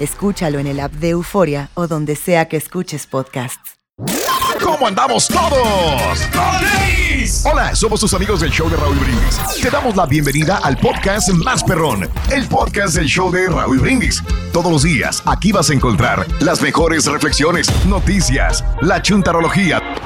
Escúchalo en el app de Euforia o donde sea que escuches podcasts. ¿Cómo andamos todos? Hola, somos tus amigos del show de Raúl Brindis. Te damos la bienvenida al podcast Más Perrón, el podcast del show de Raúl Brindis. Todos los días aquí vas a encontrar las mejores reflexiones, noticias, la chuntarología,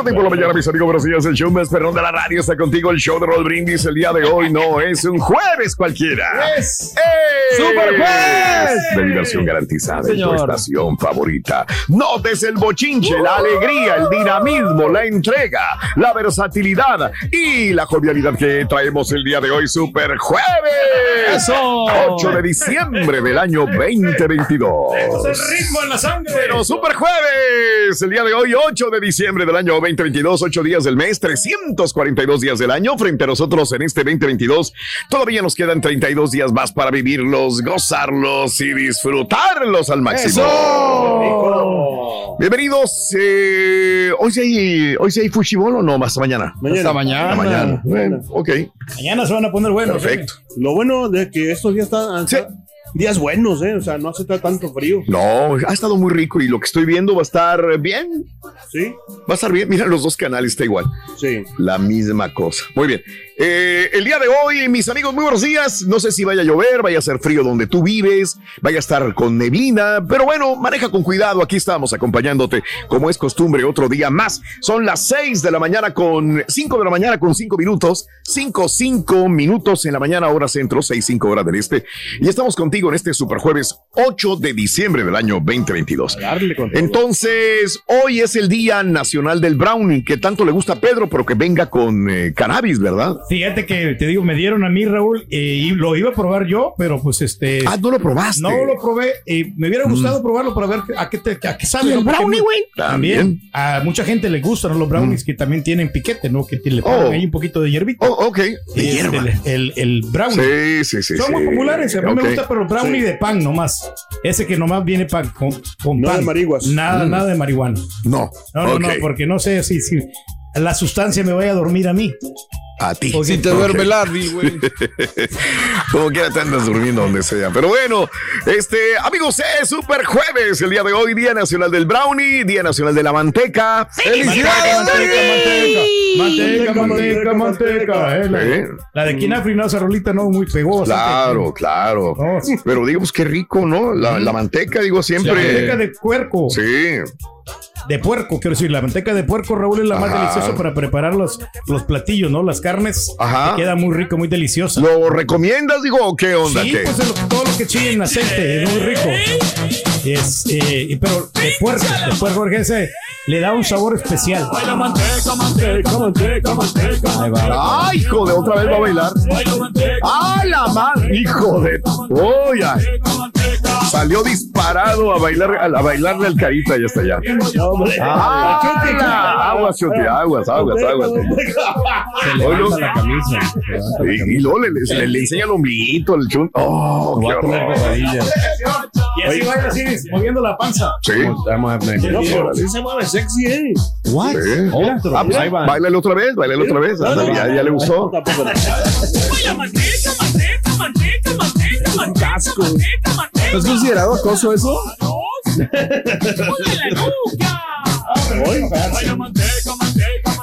Morning por la mañana, mis amigos, buenos días. El show más perrón de la radio está contigo. El show de Raúl Brindis el día de hoy no es un jueves cualquiera. Es. ¡Super jueves! De diversión garantizada en tu estación favorita. Notes el bochinche, la alegría, el dinamismo, la entrega, la versatilidad y la jovialidad que traemos el día de hoy. ¡Super jueves! ¡Eso! 8 de diciembre del año 2022. el ritmo en la sangre. Pero Super Jueves, el día de hoy, 8 de diciembre del año 2022, 8 días del mes, 342 días del año. Frente a nosotros en este 2022, todavía nos quedan 32 días más para vivirlos, gozarlos y disfrutarlos al máximo. Bienvenidos. eh, hoy sí hay, hoy sí hay Fushibol o no, más mañana. Hasta mañana. Mañana. Bueno, ok, Mañana se van a poner buenos. perfecto. Lo bueno de que estos días están Sí. Días buenos, ¿eh? O sea, no hace tanto frío. No, ha estado muy rico y lo que estoy viendo va a estar bien. Sí, Va a estar bien. Mira, los dos canales está igual. sí. La misma cosa. Muy bien. Eh, el día de hoy, mis amigos, muy buenos días. No sé si vaya a llover, vaya a ser frío donde tú vives, vaya a estar con neblina, pero bueno, maneja con cuidado. Aquí estamos acompañándote, como es costumbre, otro día más. Son las 6 de la mañana con 5 de la mañana con 5 minutos, 5, 5 minutos en la mañana, hora centro, 6, 5 horas del este. Y estamos contigo en este super jueves 8 de diciembre del año 2022. Darle con todo. Entonces, hoy es el Día Nacional del Brownie, que tanto le gusta a Pedro, pero que venga con eh, cannabis, ¿verdad? Fíjate que te digo, me dieron a mí, Raúl, eh, y lo iba a probar yo, pero pues este. Ah, no lo probaste. No lo probé. eh, me hubiera gustado probarlo para ver a qué, te, a qué sabe. ¿Y el brownie, güey? También. También. A mucha gente le gustan los brownies que también tienen piquete, ¿no? Que te- le ponen Oh. ahí un poquito de hierbita. Oh, ok. De este, hierba. El, el, el brownie. Sí, sí, sí. Son sí. muy populares. A mí me gusta, pero brownie de pan nomás. Ese que nomás viene pan, con, con Nada pan. de marihuas. Nada, nada de marihuana. No. No, no, no, porque no sé si, si la sustancia me vaya a dormir a mí. A ti. Si te duerme el Larry, güey. Como quiera te andas durmiendo donde sea. Pero bueno, este, amigos, es Super Jueves, el día de hoy, Día Nacional del Brownie, Día Nacional de la Manteca. Manteca, manteca, manteca, manteca, manteca. eh, la, Sí. la de Kinafri, no, esa rolita no muy bastante. Claro, claro. No, sí. Pero digo, pues qué rico, ¿no? La, la manteca, digo La siempre. manteca de puerco. Sí. De puerco, quiero decir, la manteca de puerco, Raúl, es la más deliciosa para preparar los, los platillos, ¿no? Las carnes. Ajá. que Queda muy rico, muy deliciosa. ¿Lo recomiendas, digo, o qué onda? Sí, ¿Qué? pues lo- todo lo que chile en aceite es muy rico. Es, eh, y- pero de puerco, de puerco, porque ese le da un sabor especial. Manteca, manteca, manteca, manteca. Ahí va. ¡Ay, hijo de otra vez va a bailar! ¡Ah, la madre! ¡Hijo de! ¡Uy, ay! Salió disparado a bailar, a bailarle al carita y hasta allá. ¡Ah! Aguas, aguas, aguas, aguas. Se le Oye, levanta la camisa. Y, y luego le, le- le enseña el ombliguito, el chun. ¡Oh, qué horror! Y así baila así, moviendo la panza. Sí. Sí se mueve sexy, ¿eh? Sí. Otro. Ah, pues, Ahí va. Báilale otra vez, báilale otra vez. No, no, ya, ya le gustó. Tampoco. ¿No es considerado acoso eso?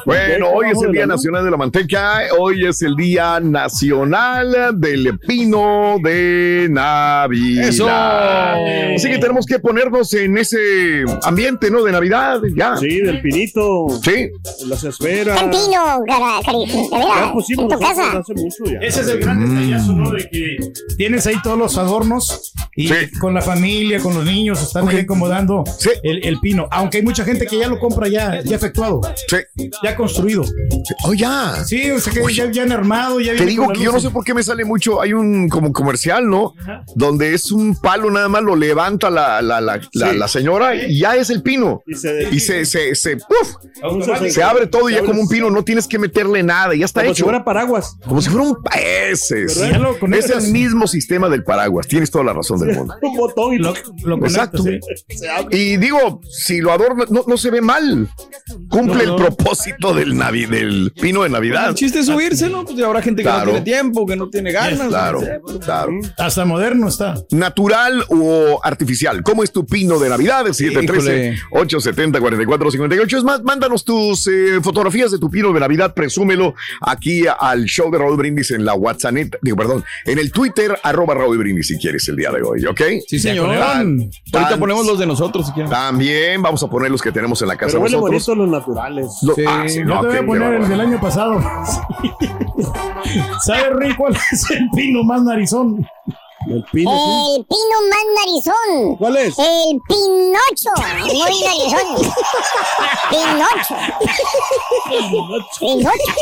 Bueno, hoy es el Día Nacional de la Manteca, hoy es el Día Nacional del Pino de Navidad. ¡Eso! Así que tenemos que ponernos en ese ambiente, ¿no? De Navidad, ya. Sí, del pinito. Sí. Las esferas. El pino, cara, en tu casa. hace mucho ya. Ese es el gran detallazo, ¿no? De que tienes ahí todos los adornos y Sí. con la familia, con los niños, están ahí acomodando Sí. el, el pino. Aunque hay mucha gente que ya lo compra ya, ya efectuado, Sí. ya construido. Oh, ya. Sí, o sea que ya, ya han armado, ya Te digo que yo no sé por qué me sale mucho. Hay un como comercial, ¿no? Donde es un palo nada más, lo levanta la, la, la, la- Sí. la señora y ya es el pino. Y se, Y se, se, se, se abre todo y ya como un pino, no tienes que meterle nada, ya está como si hecho. fuera paraguas. Como si fuera un ese. Es el mismo sistema del paraguas. Tienes toda la razón del mundo. Un botón y Lo, lo conectas, Exacto. sí. Y digo, si lo adorna, no, no se ve mal. Cumple el propósito del, navi- del pino de Navidad. El chiste es subirse, ¿no? Pues habrá gente que Claro. no tiene tiempo, que no tiene ganas. Claro, no pues, claro. Hasta moderno está. ¿Natural o artificial? ¿Cómo es tu pino de Navidad? 713-870-4458. Es más, mándanos tus eh, fotografías de tu pino de Navidad, presúmelo aquí al show de Raúl Brindis en la WhatsApp, digo, perdón, en el Twitter, arroba Raúl Brindis si quieres el día de hoy, ¿ok? Sí, señor. Tan- Ahorita ponemos los de nosotros si quieren. También vamos a poner los que tenemos en la casa Pero huele nosotros. bonito los naturales. Lo- Sí. ah, sí, Yo no, te voy a poner el del año pasado. ¿Sabes, Rick, cuál es el pino más narizón? El pino. sí. El pino más narizón. ¿Cuál es? El Pinocho. Muy narizón. Pinocho. Pinocho.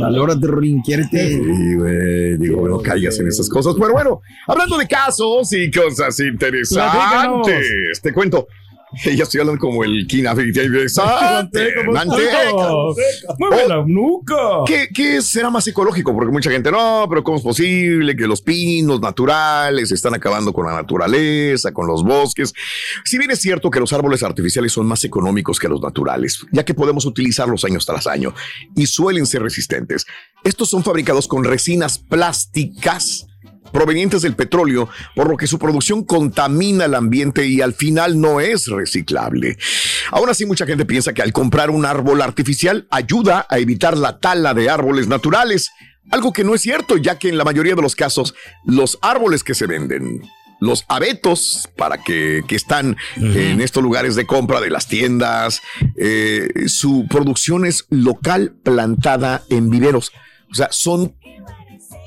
Valórate, Rin, quiérete. Sí, güey, digo, no caigas en esas cosas. Pero bueno, hablando de casos y cosas interesantes, te cuento. Ya estoy hablando como el Kina interesante. Manteca. Mueve la nuca. ¿Qué, qué será más ecológico? Porque mucha gente, no, pero ¿cómo es posible que los pinos naturales están acabando con la naturaleza, con los bosques? Si bien es cierto que los árboles artificiales son más económicos que los naturales, ya que podemos utilizarlos años tras año y suelen ser resistentes. Estos son fabricados con resinas plásticas provenientes del petróleo, por lo que su producción contamina el ambiente y al final no es reciclable. Aún así, mucha gente piensa que al comprar un árbol artificial ayuda a evitar la tala de árboles naturales, algo que no es cierto, ya que en la mayoría de los casos los árboles que se venden los abetos para que, que están en estos lugares de compra de las tiendas, eh, su producción es local plantada en viveros. O sea, son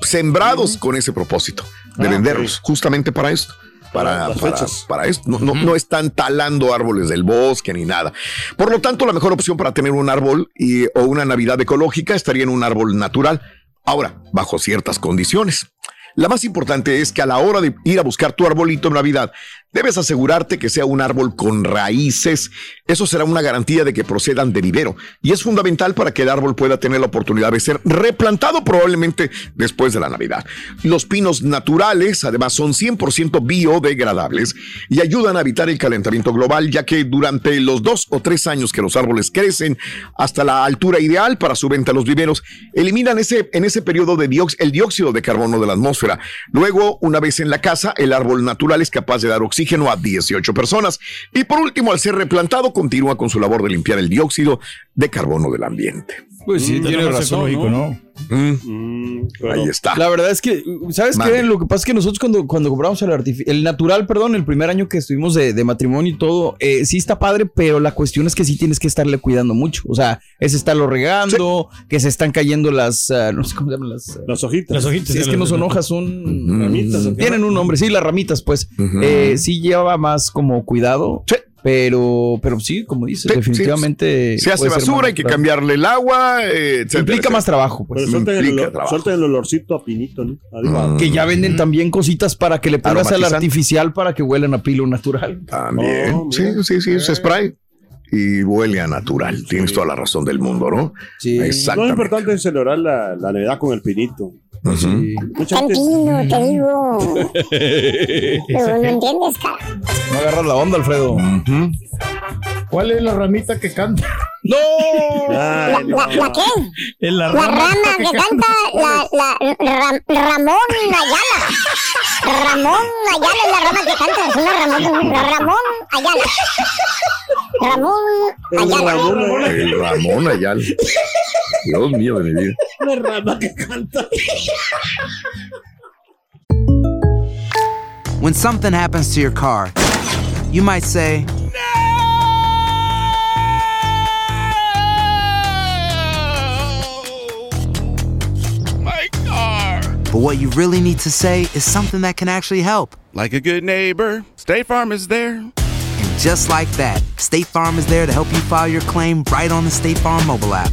sembrados con ese propósito de Ah, venderlos justamente para esto. Para, para, para esto. No, no, no están talando árboles del bosque ni nada. Por lo tanto, la mejor opción para tener un árbol y, o una Navidad ecológica estaría en un árbol natural. Ahora, bajo ciertas condiciones. La más importante es que a la hora de ir a buscar tu arbolito en Navidad, debes asegurarte que sea un árbol con raíces. Eso será una garantía de que procedan de vivero. Y es fundamental para que el árbol pueda tener la oportunidad de ser replantado probablemente después de la Navidad. Los pinos naturales, además, son 100% biodegradables y ayudan a evitar el calentamiento global, ya que durante los dos o tres años que los árboles crecen hasta la altura ideal para su venta a los viveros, eliminan ese, en ese periodo de el dióxido de carbono de la atmósfera. Luego, una vez en la casa, el árbol natural es capaz de dar oxígeno a 18 personas. Y por último, al ser replantado, continúa con su labor de limpiar el dióxido de carbono del ambiente. Pues sí, Mm, tiene razón. ¿no? ¿no? Mm, Mm, ahí está. La verdad es que, ¿sabes qué? Lo que pasa es que nosotros cuando, cuando compramos el, el natural, perdón, el primer año que estuvimos de, de matrimonio y todo, eh, sí está padre, pero la cuestión es que sí tienes que estarle cuidando mucho. O sea, es estarlo regando, que se están cayendo las, ah, no sé cómo se llaman las... Las hojitas. Las hojitas. sí, es que no son hojas, son... Ramitas. Tienen un nombre, sí, las ramitas, pues. Eh, sí lleva más como cuidado. Sí. Pero, pero sí, como dices, Sí, definitivamente. Se hace basura, hay que cambiarle el agua. eh, etcétera, Implica más trabajo, pues. Pero suelten el, olor, trabajo. suelten el olorcito a pinito, ¿no? Adiós. Que ya venden también cositas para que le pongas al artificial para que huelan a pilo natural. También. Oh, sí, sí, sí, es spray. Y huele a natural. Tienes toda la razón del mundo, ¿no? Sí. Lo Exactamente. importante es celebrar la, la Navidad con el pinito. Tranquilo, te digo. Pero no entiendes, cara. No agarras la onda, Alfredo. ¿Cuál es la ramita que canta? ¡No! ¿La, no. la, la qué? La, La rama que canta la, la, Ram- Ramón Ayala. Ramón Ayala es la rama que canta. Es una Ramón, Ramón Ayala. Ramón El Ayala. Ramón, El Ramón Ayala. Dios mío de mi vida. la rama que canta. When something happens to your car, you might say, My car. but what you really need to say is something that can actually help. Like a good neighbor, State Farm is there. And just like that, State Farm is there to help you file your claim right on the State Farm mobile app.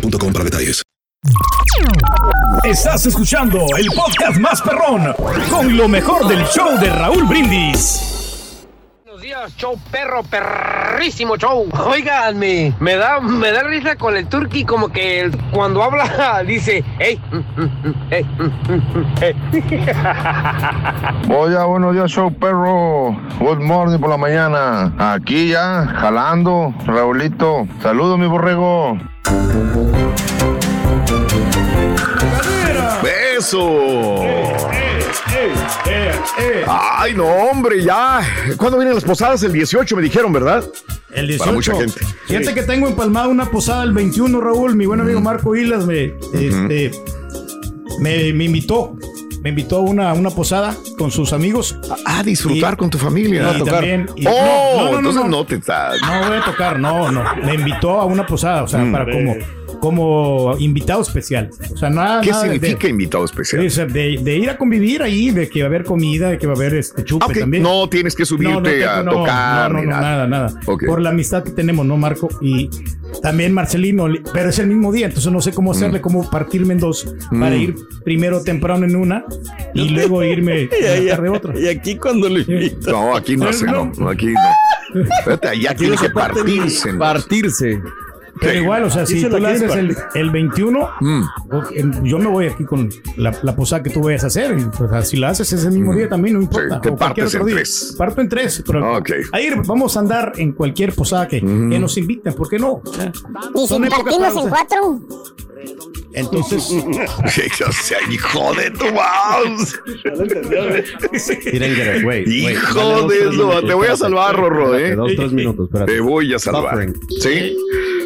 boostmobile.com para detalles. Estás escuchando el podcast más perrón con lo mejor del show de Raúl Brindis. Buenos días, show perro, perrísimo show. Oiganme, me da, me da risa con el turqui como que el- cuando habla dice, hey, hey, Oye, buenos días, show perro. Good morning por la mañana. Aquí ya, jalando, Raulito. Saludos, mi borrego. ¡Eso! Ay, no, hombre, ya. ¿Cuándo vienen las posadas? El 18, me dijeron, ¿verdad? El 18. Para mucha gente. Fíjate que tengo empalmada una posada el 21, Raúl. Mi buen amigo Marco Hilas me, este, me, me invitó. Me invitó a una, una posada con sus amigos. A disfrutar con tu familia. y A tocar. también- y- oh, entonces no te estás. No voy a tocar, no, no. Me invitó a una posada, o sea, Mm. para como, como invitado especial. O sea, nada. ¿Qué nada de- significa invitado especial? de, de ir a convivir ahí, de que va a haber comida, de que va a haber este chupe Ah, también. No tienes que subirte tengo- a no, tocar No, no, no, nada. nada. Por la amistad que tenemos, ¿no, Marco? Y también Marcelino, li- pero es el mismo día, entonces no sé cómo hacerle, cómo partirme en dos para Mm. ir primero temprano en una y luego irme en la tarde otra. Y aquí cuando lo invito. No, aquí no hace, no. no, Aquí no. Allá tiene que partirse. ¿no? Partirse. Pero igual, o sea, si tú la la haces quieren el, el 21, Mm. yo me voy aquí con la, la posada que tú vayas a hacer. o sea, si la haces ese mismo día también, no importa. Mm. te partes otro en día. tres. Parto en tres. Pero Ok. ahí vamos a andar en cualquier posada que, Mm. que nos inviten, ¿por qué no? Y si partimos en cuatro. Entonces, o sea, hijo de tu mouse. Hijo de eso. Te voy a salvar, Rorro, ¿eh? Dos, tres minutos, espérate. Te voy a salvar. Sí.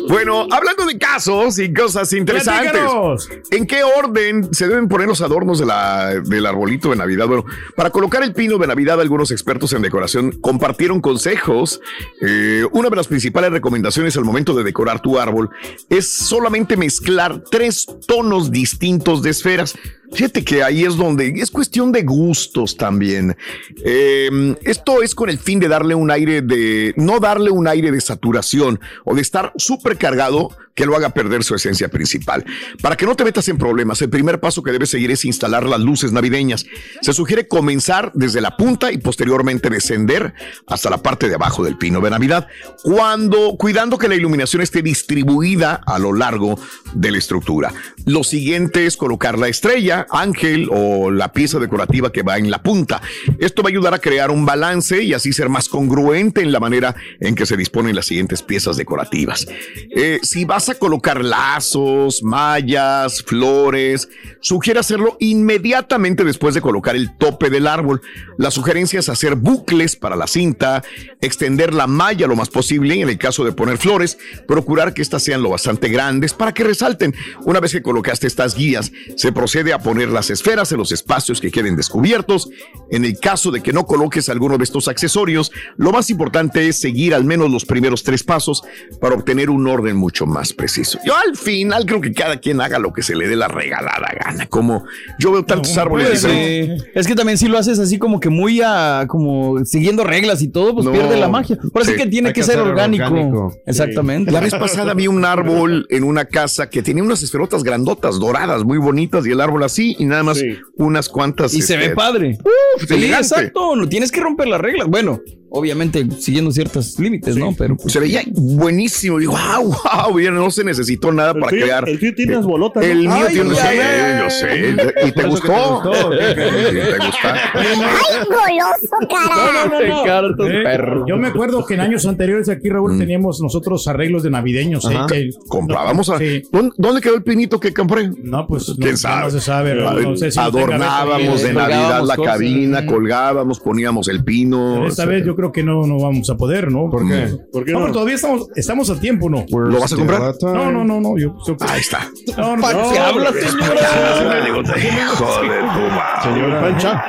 Bueno, hablando de casos y cosas interesantes. Platícanos. ¿En qué orden se deben poner los adornos de la, del arbolito de Navidad? Bueno, para colocar el pino de Navidad, algunos expertos en decoración compartieron consejos. Eh, una de las principales recomendaciones al momento de decorar tu árbol es solamente mezclar tres tonos distintos de esferas. Fíjate que ahí es donde es cuestión de gustos también. Eh, esto es con el fin de darle un aire de, no darle un aire de saturación o de estar súper cargado que lo haga perder su esencia principal. Para que no te metas en problemas, el primer paso que debes seguir es instalar las luces navideñas. Se sugiere comenzar desde la punta y posteriormente descender hasta la parte de abajo del pino de Navidad, cuando cuidando que la iluminación esté distribuida a lo largo de la estructura. Lo siguiente es colocar la estrella ángel o la pieza decorativa que va en la punta. Esto va a ayudar a crear un balance y así ser más congruente en la manera en que se disponen las siguientes piezas decorativas. Eh, si vas a colocar lazos, mallas, flores, sugiere hacerlo inmediatamente después de colocar el tope del árbol. La sugerencia es hacer bucles para la cinta, extender la malla lo más posible en el caso de poner flores, procurar que éstas sean lo bastante grandes para que resalten. Una vez que colocaste estas guías, se procede a poner las esferas en los espacios que queden descubiertos. En el caso de que no coloques alguno de estos accesorios, lo más importante es seguir al menos los primeros tres pasos para obtener un orden mucho más preciso. Yo al final creo que cada quien haga lo que se le dé la regalada gana. Como yo veo tantos árboles Pues, eh, es que también si lo haces así como que muy a, como siguiendo reglas y todo, pues No, pierde la magia. Sí, sí. que tiene que, que ser orgánico. orgánico. Exactamente. La vez pasada vi un árbol en una casa que tenía unas esferotas grandotas, doradas, muy bonitas, y el árbol así, y nada más unas cuantas. Y se ve este, padre. Uf, sí, elegante. exacto. No tienes que romper las reglas. Bueno, obviamente siguiendo ciertos límites, ¿no? Pero pues, Se veía buenísimo. Digo, wow, wow, bien, no se necesitó nada para tuyo- crear. el tuyo tiene unas bolotas, ¿no? El mío Ay, tiene, ya sí, ves. yo sé. ¿Y te gustó? gustó. ¿Te gusta? ¡Ay, goloso, cara! Eh, Yo me acuerdo que en años anteriores aquí, Raúl, Mm. teníamos nosotros arreglos de navideños. eh, que- Comprábamos. a- Sí. ¿Dónde, quedó el pinito que compré? No, pues no, quién no sabe. se sabe, no sé si Adornábamos de. Navidad la cabina, colgábamos, poníamos el pino. Esta vez yo creo que no, no vamos a poder, ¿no? ¿Por qué? ¿Por qué no? no? pero todavía estamos, estamos a tiempo, ¿no? ¿Lo vas a comprar? No, no, no, no. Yo, yo- Ahí está. No, no, ¿Para no, qué hablas, señora? Hijo de tu madre. Pancha.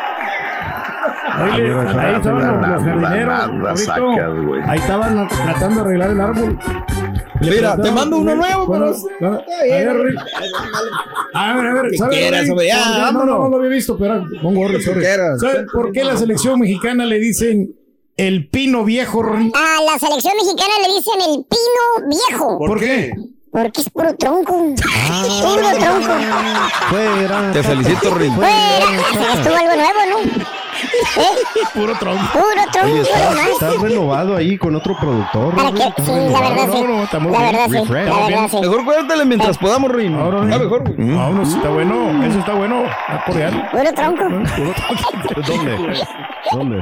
Ahí, ahí estaban los, jardineros. Ahí estaban tratando de arreglar el árbol. Le Mira, te mando uno nuevo, Bueno, pero- a ver, Rick. A ver, a ver, ¿sabes, quieras, hombre, ya, No, no, no, lo había visto, pero pongo. ¿Sabes por qué la selección mexicana le dicen el pino viejo, Ron? A la selección mexicana le dicen el pino viejo. ¿Por qué? Porque es puro tronco. Ah. Puro tronco. Fuera. Te felicito, Rin. Fuera. Estuvo algo nuevo, ¿no? ¿Eh? Puro tronco. Puro tronco. Oye, puro estás, más. estás renovado ahí con otro productor. ¿Para qué? Sí, la verdad sí. No, no, está muy La bien. verdad sí. La verdad sí. Mejor cuéntale mientras podamos, Rin. Ahora, Ah, mejor. güey. Vámonos, está bueno. Eso está bueno. Está coreano. Puro tronco. ¿Dónde? ¿Dónde?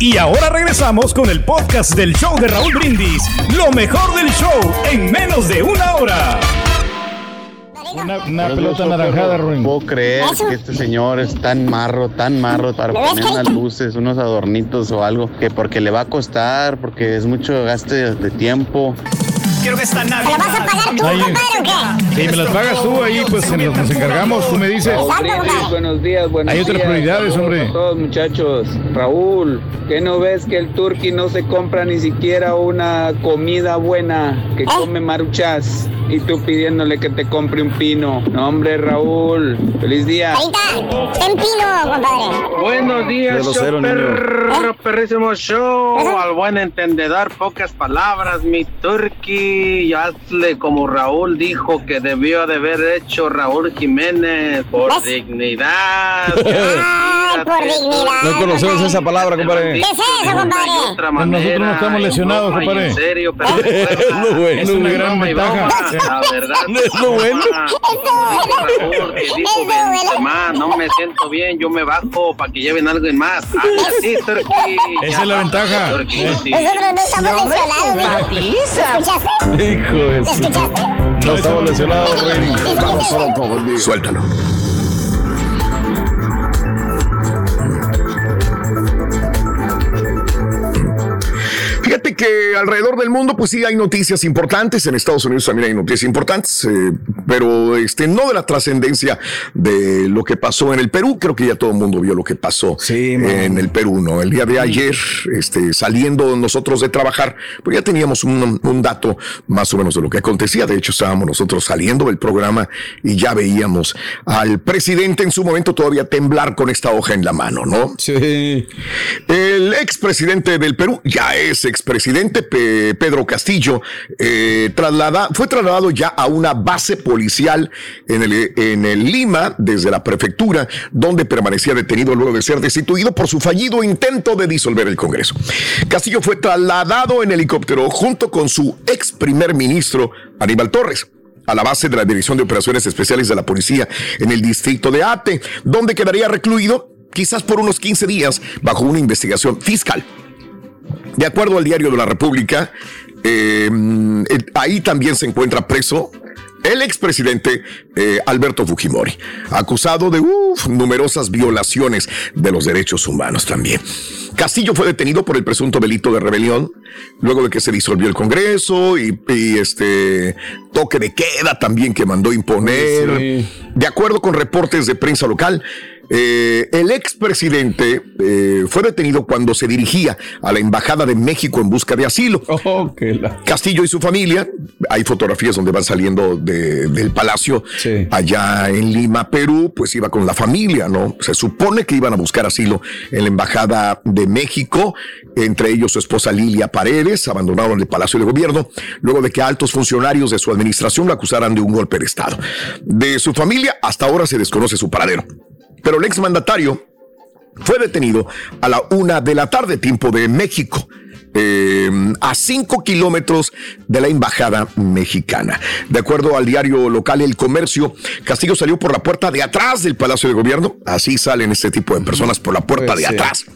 Y ahora regresamos con el podcast del show de Raúl Brindis. Lo mejor del show en menos de una hora. Una, una pelota naranjada, Ron. puedo creer que este señor es tan marro, tan marro para ¿Me ves, poner unas luces, unos adornitos o algo, que porque le va a costar, porque es mucho gaste de tiempo. Quiero que esta ¿Te lo vas a pagar tú, Ahí. compadre, o qué? Si me las pagas tú ahí, pues nos, nos encargamos. Tú me dices. Exacto. Buenos días, buenos Hay otras prioridades, hombre. a todos muchachos. Raúl, ¿qué no ves que el turqui no se compra ni siquiera una comida buena que come maruchas? Y tú pidiéndole que te compre un pino. No, hombre, Raúl. Feliz día. Ten pino, compadre. Buenos días, show cero, niño. perro, perrísimo show. Al buen entendedor, pocas palabras, mi turqui. Y hazle como Raúl dijo que debió de haber hecho Raúl Jiménez por dignidad. Ay, por dignidad. No conocemos esa palabra, compadre. ¿Qué es eso, compadre? Pues nosotros no estamos lesionados, compadre. En serio, pero Lo bueno, Es una güey. gran ventaja. La verdad. Es lo bueno. No me siento bien, yo me bajo para que lleven algo más. Ah, sí, Turqui. Esa es la ventaja. Eh. Nosotros no estamos lesionados, güey. ¿Escuchaste? Hijo de ¿Escuchaste? No estamos lesionados, con Suéltalo. Fíjate que alrededor del mundo, pues sí hay noticias importantes. En Estados Unidos también hay noticias importantes, eh, pero este no de la trascendencia de lo que pasó en el Perú. Creo que ya todo el mundo vio lo que pasó en el Perú, ¿no? El día de ayer, este, saliendo nosotros de trabajar, pues ya teníamos un, un dato más o menos de lo que acontecía. De hecho, estábamos nosotros saliendo del programa y ya veíamos al presidente en su momento todavía temblar con esta hoja en la mano, ¿no? Sí. El expresidente del Perú, ya es expresidente, Pe- Pedro Castillo, eh, fue trasladado ya a una base policial en el, en el Lima, desde la prefectura, donde permanecía detenido luego de ser destituido por su fallido intento de disolver el Congreso. Castillo fue trasladado en helicóptero junto con su ex primer ministro, Aníbal Torres a la base de la Dirección de Operaciones Especiales de la Policía en el distrito de Ate, donde quedaría recluido quizás por unos 15 días bajo una investigación fiscal. De acuerdo al diario de la República, eh, eh, ahí también se encuentra preso el expresidente eh, Alberto Fujimori, acusado de uf, numerosas violaciones de los derechos humanos también. Castillo fue detenido por el presunto delito de rebelión, luego de que se disolvió el Congreso y, y este toque de queda también que mandó imponer. Sí. De acuerdo con reportes de prensa local, eh, el expresidente eh, fue detenido cuando se dirigía a la Embajada de México en busca de asilo. Oh, la- Castillo y su familia, hay fotografías donde van saliendo de- del palacio allá en Lima, Perú, pues iba con la familia, ¿no? Se supone que iban a buscar asilo en la Embajada de México, entre ellos su esposa Lilia Paredes, abandonaron el Palacio de Gobierno, luego de que altos funcionarios de su administración lo acusaran de un golpe de Estado. De su familia, hasta ahora se desconoce su paradero. Pero el exmandatario fue detenido a la una de la tarde, tiempo de México. eh, a cinco kilómetros de la embajada mexicana. De acuerdo al diario local El Comercio, Castillo salió por la puerta de atrás del Palacio de Gobierno. Así salen este tipo de personas por la puerta Pues de sí. atrás.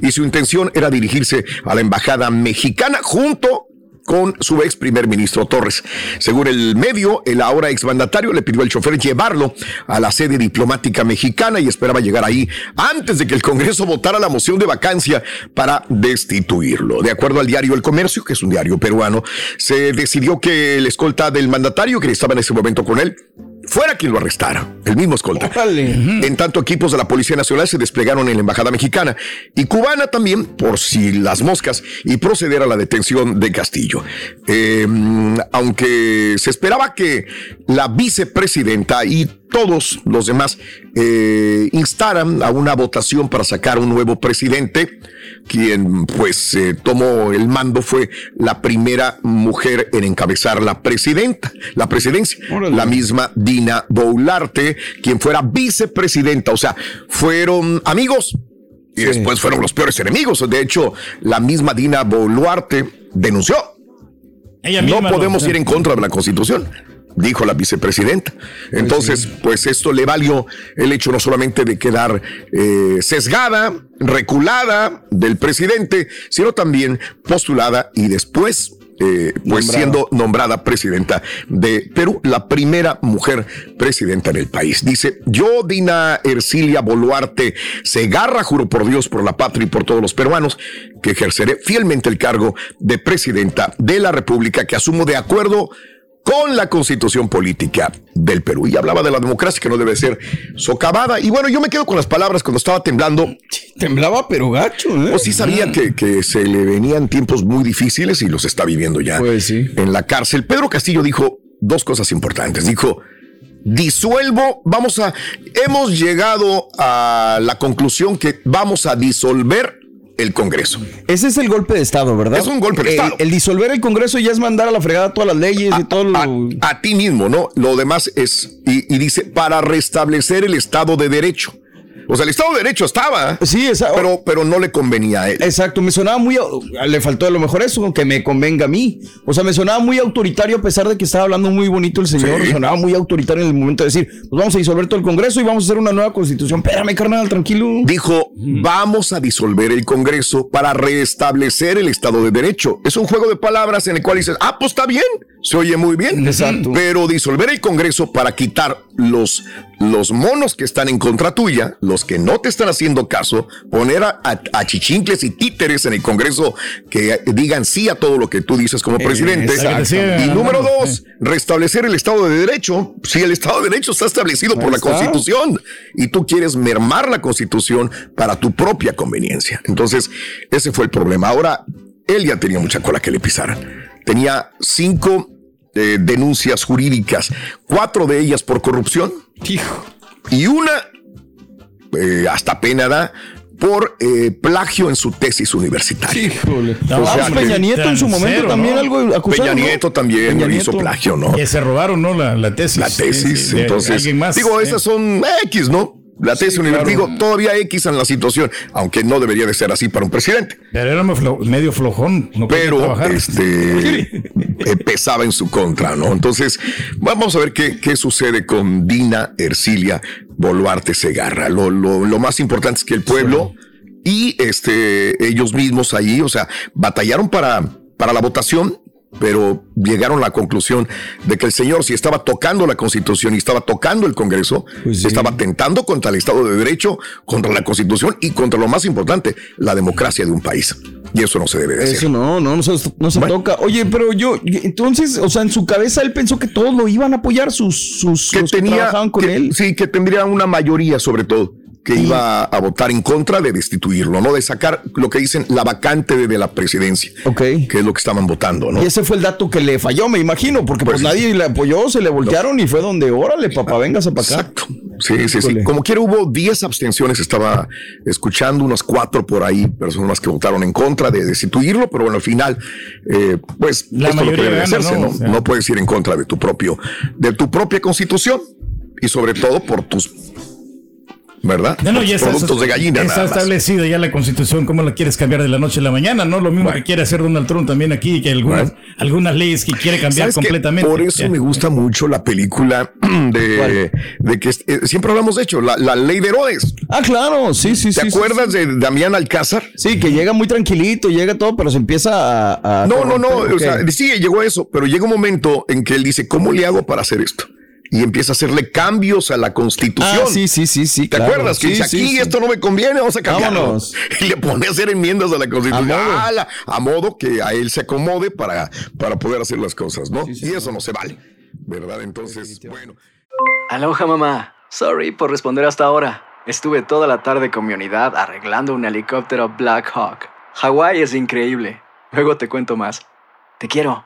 Y su intención era dirigirse a la embajada mexicana junto con su ex primer ministro Torres. Según el medio, el ahora exmandatario le pidió al chofer llevarlo a la sede diplomática mexicana y esperaba llegar ahí antes de que el Congreso votara la moción de vacancia para destituirlo. De acuerdo al diario El Comercio, que es un diario peruano, se decidió que el escolta del mandatario, que estaba en ese momento con él, fuera quien lo arrestara, el mismo escolta. En tanto, equipos de la Policía Nacional se desplegaron en la Embajada Mexicana y cubana también, por si las moscas, y proceder a la detención de Castillo. Eh, aunque se esperaba que la vicepresidenta y todos los demás eh, instaran a una votación para sacar un nuevo presidente, quien pues eh, tomó el mando fue la primera mujer en encabezar la presidenta, la presidencia, la misma Dina Boularte, quien fuera vicepresidenta, o sea, fueron amigos y después fueron los peores enemigos. De hecho, la misma Dina Boluarte denunció. Ella no lo- podemos ir en contra de la Constitución. Dijo la vicepresidenta. Entonces, pues esto le valió el hecho no solamente de quedar eh, sesgada, reculada del presidente, sino también postulada y después eh, pues Nombrada. siendo nombrada presidenta de Perú, la primera mujer presidenta en el país. Dice, yo, Dina Ercilia Boluarte Segarra, juro por Dios, por la patria y por todos los peruanos, que ejerceré fielmente el cargo de presidenta de la República, que asumo de acuerdo con la constitución política del Perú. Y hablaba de la democracia que no debe ser socavada. Y bueno, yo me quedo con las palabras cuando estaba temblando. Temblaba, pero gacho. ¿eh? Pues sí sabía que, que se le venían tiempos muy difíciles y los está viviendo ya en la cárcel. Pedro Castillo dijo dos cosas importantes. Dijo, disuelvo, vamos a, hemos llegado a la conclusión que vamos a disolver el Congreso. Ese es el golpe de Estado, ¿verdad? Es un golpe de Estado. El, disolver el Congreso ya es mandar a la fregada todas las leyes y todo lo... a ti mismo, ¿no? Lo demás es, y, y dice, para restablecer el Estado de Derecho. O sea, el Estado de Derecho estaba, sí, pero, pero no le convenía a él. Exacto, me sonaba muy. Le faltó a lo mejor eso, que me convenga a mí. O sea, me sonaba muy autoritario a pesar de que estaba hablando muy bonito el señor. Sí. Sonaba muy autoritario en el momento de decir, pues vamos a disolver todo el Congreso y vamos a hacer una nueva constitución. Espérame, carnal, tranquilo. Dijo, vamos a disolver el Congreso para restablecer el Estado de Derecho. Es un juego de palabras en el cual dices, ah, pues está bien, se oye muy bien. Exacto. Pero disolver el Congreso para quitar los, los monos que están en contra tuya, los los que no te están haciendo caso, poner a, a- a chichincles y títeres en el Congreso que digan sí a todo lo que tú dices como presidente. Y número dos, restablecer el Estado de Derecho. Si el Estado de Derecho está establecido por la está. Constitución y tú quieres mermar la Constitución para tu propia conveniencia. Entonces, ese fue el problema. Ahora, él ya tenía mucha cola que le pisaran. Tenía cinco eh, denuncias jurídicas, cuatro de ellas por corrupción y una, eh, hasta pena da, por eh, plagio en su tesis universitaria. Híjole. O Ah, sea Peña Nieto en su momento también algo acusado. Peña ¿no? Nieto también Peña hizo Nieto. plagio, ¿no? Que se robaron, ¿no? La, la tesis. La tesis, Sí, sí, entonces. más. digo, Sí. esas son X, ¿no? La tesis universitaria. Digo, todavía X en la situación, aunque no debería de ser así para un presidente. Pero era medio flojón. No Pero este eh, pesaba en su contra, ¿no? Entonces, vamos a ver qué, qué sucede con Dina Ercilia Boluarte Segarra. Lo, lo, lo más importante es que el pueblo y este ellos mismos ahí, o sea, batallaron para, para la votación, pero llegaron a la conclusión de que el señor, si estaba tocando la constitución y estaba tocando el Congreso, estaba atentando contra el Estado de Derecho, contra la constitución y contra lo más importante, la democracia de un país. Y eso no se debe de hacer. Eso no, no, no se, no se toca. Oye, pero yo, entonces, o sea, en su cabeza él pensó que todos lo iban a apoyar, sus, sus que los que trabajaban con que- él. sí que tendría una mayoría sobre todo que iba a votar en contra de destituirlo, no de sacar lo que dicen la vacante de, de la presidencia, Ok. que es lo que estaban votando, ¿no? Y ese fue el dato que le falló, me imagino, porque pues, nadie le apoyó, se le voltearon y fue donde, órale, papá, véngase para acá. Sí, sí, sí. Como quiera hubo 10 abstenciones, estaba escuchando unos cuatro por ahí, personas que votaron en contra de destituirlo, pero bueno, al final, eh, pues La esto es lo que debe hacerse, ¿no? ¿no? O sea. No puedes ir en contra de tu propio, de tu propia constitución y sobre todo por tus, ¿verdad? No, no, ya está, productos de gallina. está establecida ya la constitución, ¿cómo la quieres cambiar de la noche a la mañana? No lo mismo que quiere hacer Donald Trump también aquí, que algunas, algunas leyes que quiere cambiar completamente. Por eso Ya. me gusta mucho la película de, de que eh, siempre hablamos de hecho, la, la ley de Herodes. Ah, claro, sí, sí, ¿Te sí. sí, acuerdas de Damián Alcázar? Sí, que llega muy tranquilito, llega todo, pero se empieza a. a No, no, no, corromper, o sea, sí, llegó a eso, pero llega un momento en que él dice, ¿cómo le hago para hacer esto? Y empieza a hacerle cambios a la constitución. Ah, sí, sí, sí, sí. ¿Te claro. acuerdas? Que Sí, dice, sí, aquí sí. esto no me conviene, vamos a cambiarlo. Vámonos. Y le pone a hacer enmiendas a la constitución. A modo. A, la- a modo que a él se acomode para, para poder hacer las cosas, ¿no? y eso no se vale, ¿verdad? Entonces, bueno. Aloha mamá. Sorry por responder hasta ahora. Estuve toda la tarde con mi unidad arreglando un helicóptero Black Hawk. Hawái es increíble. Luego te cuento más. Te quiero.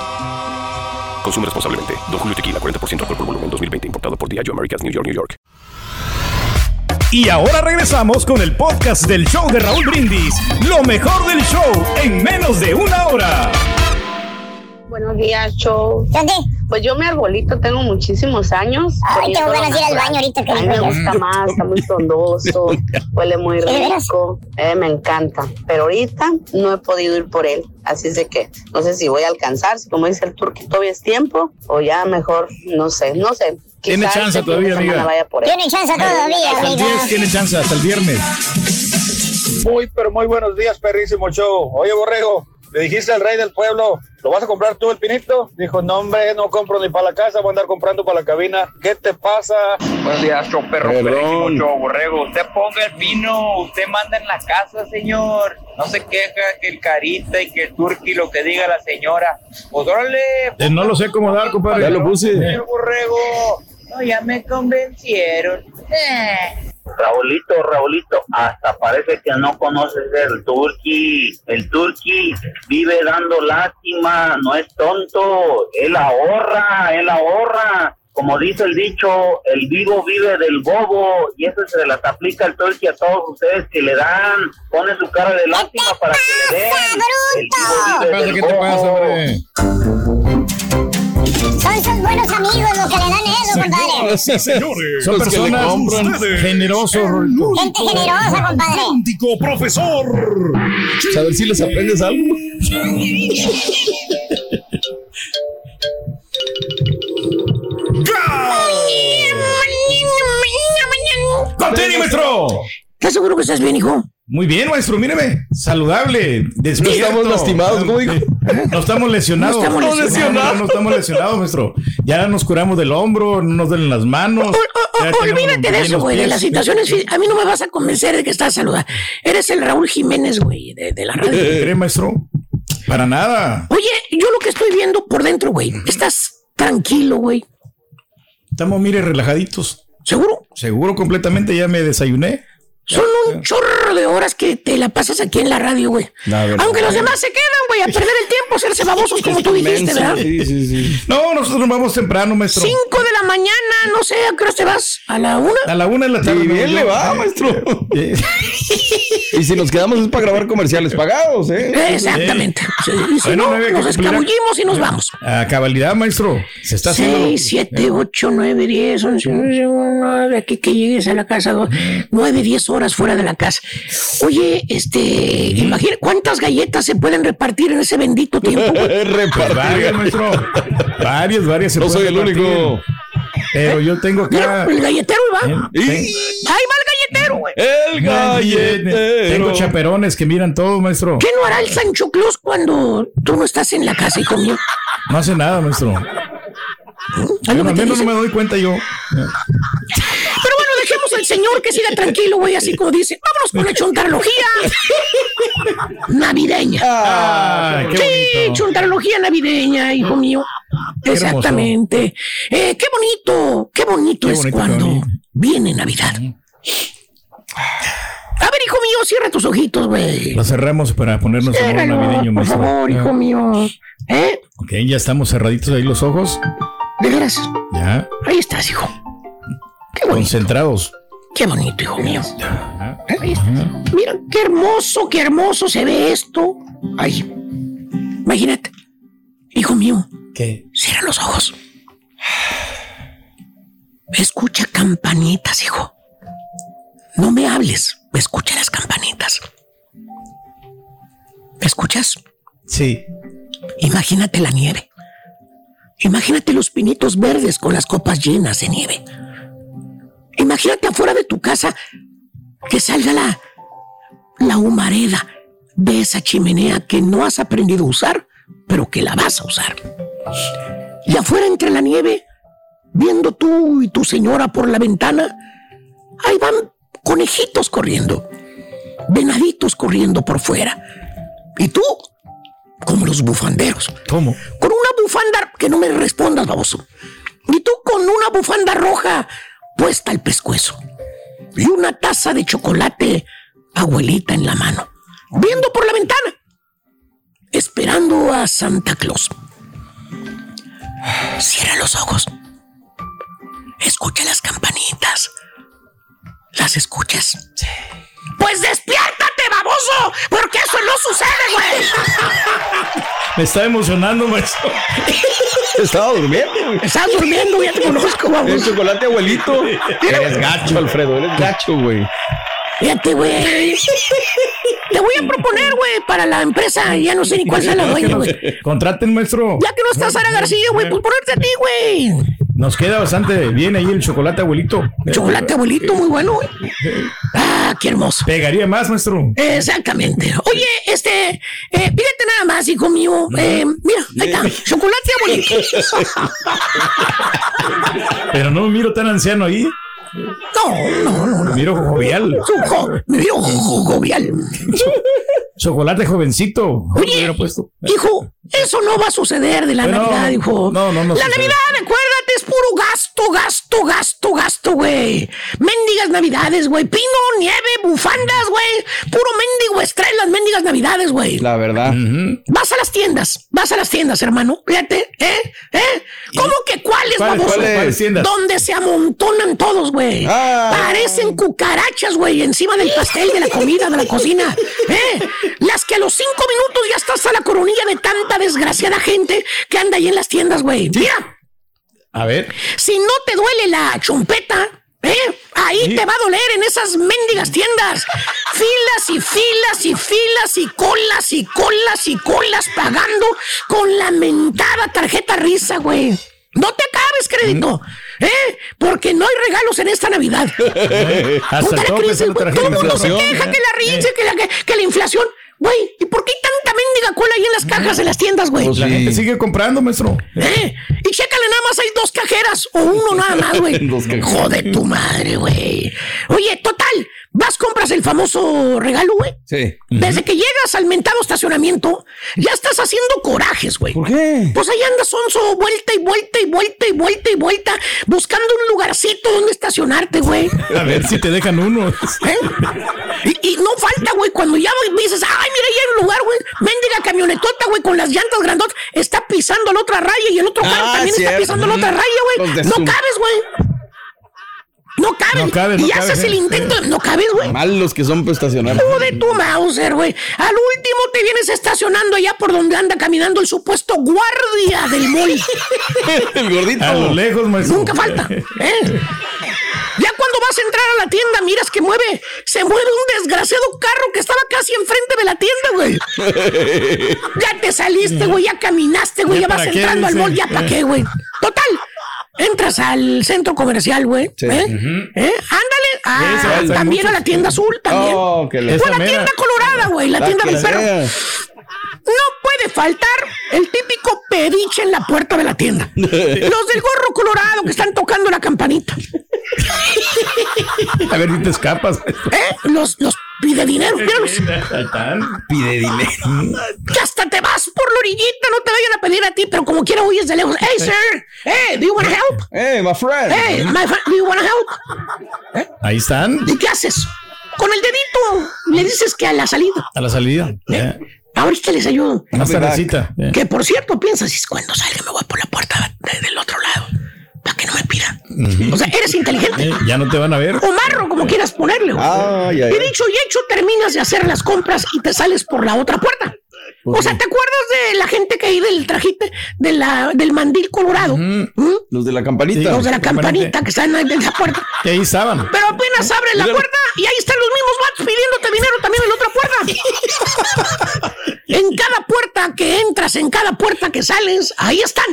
Consume responsablemente. Don Julio Tequila, 40% alcohol por volumen, 2020. Importado por Diageo Americas, New York, New York. Y ahora regresamos con el podcast del show de Raúl Brindis. Lo mejor del show en menos de una hora. Buenos días, show. Pues yo mi arbolito tengo muchísimos años. Ay, tengo ganas de ir al baño ahorita que A mí digo me gusta más, está muy frondoso, huele muy rico, eh, me encanta. Pero ahorita no he podido ir por él, así es de que no sé si voy a alcanzar, si como dice el turqui todavía es tiempo o ya mejor, no sé, no sé. Tiene chance este fin de todavía, amiga. vaya por él. Tiene chance todavía, Hasta el amiga. 10 tiene chance, hasta el viernes. Muy, pero muy buenos días, perrísimo show. Oye, Borrego, le dijiste al rey del pueblo, ¿lo vas a comprar tú el pinito? Dijo, no, hombre, no compro ni para la casa, voy a andar comprando para la cabina. ¿Qué te pasa? Buenos días, show perro, show borrego. Usted ponga el pino, usted manda en la casa, señor. No se queja que el carita y que el turqui lo que diga la señora. Pues órale. Eh, no lo sé cómo dar, compadre. Ya lo puse. Señor borrego. No, ya me convencieron. Eh. Raulito, Raulito, hasta parece que no conoces el turqui. El turqui vive dando lástima, no es tonto. Él ahorra, él ahorra. Como dice el dicho, el vivo vive del bobo y eso se las aplica el turqui a todos ustedes que le dan. Pone su cara de lástima para que le den. El vivo vive del bobo. Buenos amigos los que le dan eso, compadre. Sí, señores. Son Los que le personas compran. generosos. Gente generosa, compadre. Auténtico profesor. A ver si les aprendes algo. ¡Conteni, maestro! ¿Estás seguro que estás bien, hijo? Muy bien, maestro, míreme. Saludable. Despierto. estamos lastimados, ¿cómo? No estamos lesionados. No estamos lesionados. No, no estamos lesionados, maestro. Ya nos curamos del hombro, no nos duelen las manos. O- o- Ya o- tenemos olvídate de eso, güey, de las situaciones. A mí no me vas a convencer de que estás saludable. Eres el Raúl Jiménez, güey, de, de la radio. ¿Cree, maestro? Para nada. Oye, yo lo que estoy viendo por dentro, güey, estás tranquilo, güey. Estamos, mire, relajaditos. ¿Seguro? Seguro completamente, ya me desayuné. Son un chorro de horas que te la pasas aquí en la radio, güey. La verdad. Aunque los demás se quedan, güey, a perder el tiempo, serse babosos, como tú dijiste, ¿verdad? Sí, sí, sí. No, nosotros nos vamos temprano, maestro. Cinco de la mañana, no sé, ¿a qué hora te vas? ¿A la una? A la una de la tarde. Y bien le va, maestro. Y si nos quedamos es para grabar comerciales pagados, ¿eh? Exactamente. Sí, y si Bueno, no, nueve nos escabullimos y nos vamos. A cabalidad, maestro. Se está haciendo. lo- 6, 7, 8, 9, 10, 11, 11, 9, aquí que llegues a la casa, 9, 10 horas fuera de la casa. Oye, este, imagina cuántas galletas se pueden repartir en ese bendito tiempo. Repartir. varias, maestro. Varias, varias. se No soy el repartir. único. Pero yo tengo Mira, acá. el galletero va. Eh, Ahí va el galletero, güey. El Tengo galletero. chaperones que miran todo, maestro. ¿Qué no hará el Sancho Claus cuando tú no estás en la casa, hijo mío? No hace nada, maestro. A lo Bueno, que al menos no me doy cuenta yo. Al señor que siga tranquilo, güey, así como dice. Vámonos con la chontarología navideña. Ah, qué sí, chontarología navideña, hijo mío. Qué. Exactamente. Eh, qué bonito, qué bonito Qué es bonito, cuando Tony. viene Navidad. A ver, hijo mío, cierra tus ojitos, güey. Lo cerramos para ponernos en navideño, por maestro. favor, hijo mío. ¿Eh? Ok, ya estamos cerraditos ahí los ojos. De veras. Ya. Ahí estás, hijo. Qué bonito. Concentrados. Qué bonito, hijo mío. Mira, qué hermoso, qué hermoso se ve esto. Ay, imagínate. Hijo mío, ¿Qué? cierra los ojos. Escucha campanitas, hijo. No me hables, escucha las campanitas. ¿Me escuchas? Sí. Imagínate la nieve. Imagínate los pinitos verdes con las copas llenas de nieve. Imagínate afuera de tu casa que salga la, la humareda de esa chimenea que no has aprendido a usar, pero que la vas a usar. Y afuera entre la nieve, viendo tú y tu señora por la ventana, ahí van conejitos corriendo, venaditos corriendo por fuera. Y tú, como los bufanderos, ¿Cómo? con una bufanda que no me respondas, baboso. Y tú con una bufanda roja puesta al pescuezo y una taza de chocolate abuelita en la mano, viendo por la ventana, esperando a Santa Claus. Cierra los ojos. Escucha las campanitas. ¿Las escuchas? Pues despiértate, baboso, porque eso no sucede, güey. Me está emocionando, maestro. Estaba durmiendo, güey. Estás durmiendo, ya te conozco, El baboso. chocolate abuelito. Eres gacho, Alfredo. Eres gacho, güey. Fíjate, güey. Te voy a proponer, güey, para la empresa. Ya no sé ni cuál sea la dueña, güey. Contraten, maestro. Ya que no está Sara García, güey, pues ponerte a ti, güey. Nos queda bastante bien ahí el chocolate, abuelito. Chocolate abuelito, muy bueno, güey. Ah, qué hermoso. Pegaría más, maestro. Exactamente. Oye, este, eh, fíjate nada más, hijo mío. Eh, mira, ahí está, chocolate abuelito. Pero no me miro tan anciano ahí. No, no, no. Me miro jovial. Me jo- jovial. Chocolate jovencito. Oye, puesto. hijo, eso no va a suceder de la Navidad, hijo. no, no, no La sucede. Navidad, es puro gasto, gasto, gasto, gasto, güey. Mendigas Navidades, güey. Pino, nieve, bufandas, güey. Puro mendigo estrés las mendigas Navidades, güey. La verdad. Vas a las tiendas, vas a las tiendas, hermano. Fíjate, ¿eh? ¿Eh? ¿Cómo que cuáles, ¿Cuáles, baboso? cuáles, cuáles tiendas? Donde se amontonan todos, güey. Ah. Parecen cucarachas, güey, encima del pastel, de la comida, de la cocina. ¿Eh? Las que a los cinco minutos ya estás a la coronilla de tanta desgraciada gente que anda ahí en las tiendas, güey. Mira. A ver. Si no te duele la chompeta, ¿eh? Ahí te va a doler en esas mendigas tiendas. Filas y filas y filas y colas y colas y colas pagando con la mentada tarjeta risa, güey. No te acabes, crédito. ¿Eh? Porque no hay regalos en esta Navidad. Hasta Puta la crisis, güey. Todo el mundo se queja que la risa, Eh. que la, que, que la inflación. Güey, ¿y por qué hay tanta mendiga cola ahí en las cajas de las tiendas, güey? La gente sigue comprando, maestro. ¿Eh? Y chécale, nada más hay dos cajeras o uno nada más, güey. Dos cajeras. Joder tu madre, güey. Oye, total, vas, compras el famoso regalo, güey. Sí. Desde que llegas al mentado estacionamiento, ya estás haciendo corajes, güey. ¿Por qué? Pues ahí andas sonso, vuelta y vuelta y vuelta y vuelta y vuelta, buscando un lugarcito donde estacionarte, güey. A ver si te dejan uno. ¿Eh? Y, y no falta, güey, cuando ya dices, ay, mira, ya hay un lugar, güey. Mendiga camionetota, güey, con las llantas grandotas. Está pisando la otra raya y el otro carro Ah, también está pisando la otra raya, güey. No cabes, güey. No no y haces el eh. intento. No cabes, güey. Mal los que son para estacionar. de tu Mauser, güey. Al último te vienes estacionando allá por donde anda caminando el supuesto guardia del mall. el gordito. A lo lejos, maestro. Nunca falta. ¿eh? Ya cuando vas a entrar a la tienda, miras que mueve, se mueve un desgraciado carro que estaba casi enfrente de la tienda, güey. Ya te saliste, güey, ya caminaste, güey, ¿Ya ya vas entrando al mall, ya para qué, güey. Entras al centro comercial, güey. Sí. ¿eh? ¿Eh? Ándale. Ah, también a la tienda azul, también. Oh, que la- o a Esa la mera. tienda colorada, güey, la, La tienda del perro. sea. No puede faltar el típico pediche en la puerta de la tienda. Los del gorro colorado que están tocando la campanita. A ver si te escapas. ¿Eh? Los, los pide dinero. Pide dinero. Que hasta te vas por la orillita, no te vayan a pedir a ti, pero como quiera huyes de lejos. Hey, sir. Hey, do you want help? Hey, my friend. Hey, my friend, do you want help? Ahí están. ¿Y qué haces? Con el dedito le dices que a la salida. A la salida. Ya. Ahorita les ayudo. Una tardecita. Que por cierto, piensas, "Es cuando salga me voy por la puerta de- del otro lado. Para que no me pidan. O sea, eres inteligente. Eh, Ya no te van a ver. O marro, como quieras ponerle. güey. Ay, ay, y dicho y hecho, terminas de hacer las compras y te sales por la otra puerta. O sea, ¿te acuerdas de la gente que hay del trajite de la, del mandil colorado? ¿Mm? Los de la campanita. Los de la campanita que están ahí en la puerta. Que ahí estaban. Pero apenas abres la Míralo. puerta y ahí están los mismos vatos pidiéndote dinero también en la otra puerta. en cada puerta que entras, en cada puerta que sales, ahí están.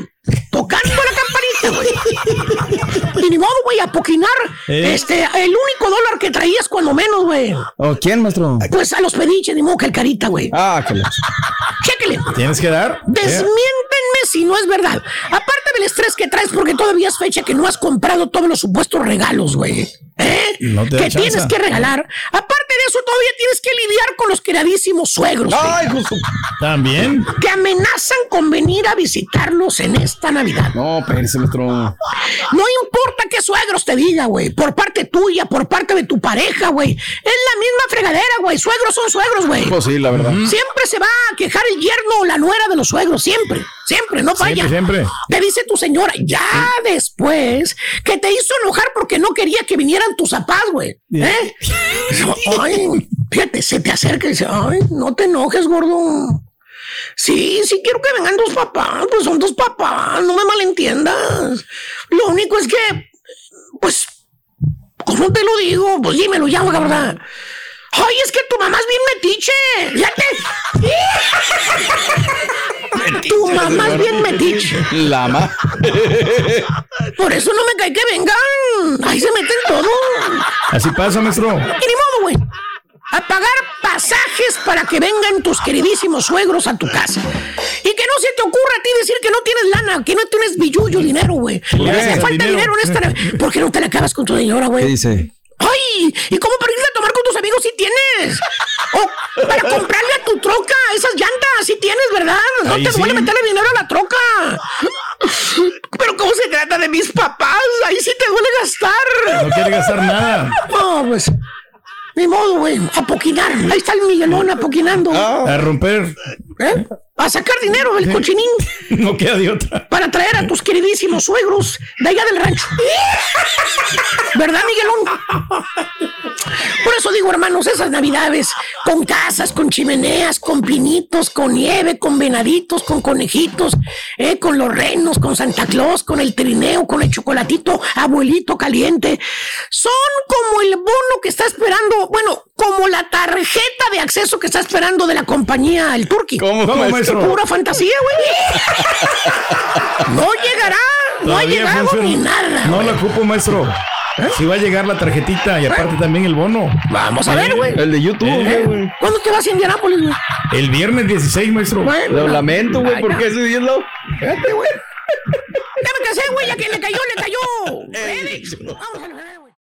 Tocando la campanita, güey. Y ni modo, güey, a poquinar. Eh. Este, el único dólar que traías cuando menos, güey. Oh, ¿Quién, maestro? Pues a los pediches, ni modo que el carita, güey. Ah, que. Chéquele. Tienes que dar. Desmiéntenme si no es verdad. Aparte del estrés que traes, porque todavía es fecha que no has comprado todos los supuestos regalos, güey. ¿Eh? No te que chance. tienes que regalar. Aparte de eso, todavía tienes que lidiar con los queridísimos suegros. güey, Ay, justo. También. que amenazan con venir a visitarlos en esta Navidad. No, espérese, maestro. No importa qué suegros te diga, güey. Por parte tuya, por parte de tu pareja, güey. Es la misma fregadera, güey. Suegros son suegros, güey. Pues sí, la verdad. Siempre se va a quejar el yerno o la nuera de los suegros, siempre, siempre, no falla. Siempre, siempre. Te dice tu señora, ya después, que te hizo enojar porque no quería que tus papás, güey. ¿Eh? Ay, fíjate, se te acerca y dice, ay, no te enojes, gordo. Sí, sí quiero que vengan tus papás, pues son tus papás, no me malentiendas. Lo único es que, pues, ¿cómo te lo digo? Pues dímelo ya, ¿verdad? Ay, es que tu mamá es bien metiche. Ya tu mamá es bien metiche. Lama. Por eso no me cae que vengan. Ahí se meten todo. Así pasa, maestro. Y ni modo, güey. A pagar pasajes para que vengan tus queridísimos suegros a tu casa. Y que no se te ocurra a ti decir que no tienes lana, que no tienes billullo, dinero, güey. ¿Por Que qué? hace falta Dinero. dinero en esta. ¿Por qué no te la acabas con tu señora, ¿Qué güey? dice? ¡Ay! ¿Y cómo para irte a tomar con tus amigos si tienes? O para comprarle a tu troca esas llantas si tienes, ¿verdad? No Ahí te duele sí. meterle dinero a la troca. Pero ¿cómo se trata de mis papás? Ahí sí te duele gastar. No quiere gastar nada. No, pues. Ni modo, güey. A poquinar. Ahí está el Miguelón apoquinando. A romper. ¿Eh? A sacar dinero del cochinín No queda de otra. para traer a tus queridísimos suegros de allá del rancho. ¿Verdad, Miguelón? Por eso digo, hermanos, esas navidades con casas, con chimeneas, con pinitos, con nieve, con venaditos, con conejitos, eh, con los renos, con Santa Claus, con el trineo, con el chocolatito, abuelito caliente. Son como el bono que está esperando, bueno, como la tarjeta de acceso que está esperando de la compañía El Turqui. ¿Cómo, ¿Cómo maestro? maestro? Pura fantasía, güey. no llegará, no ha llegado funciona. ni nada. No lo ocupo, maestro. Sí va a llegar la tarjetita y aparte también el bono. Vamos a ver, güey. El de YouTube, Eh, güey. ¿Cuándo te vas a Indianápolis, güey? El viernes 16, maestro. Bueno. Lo lamento, güey, porque no. ese día es lo... Fíjate, güey. Ya me cansé, güey, ya que le cayó, le cayó. Ready. Vamos a ver, güey.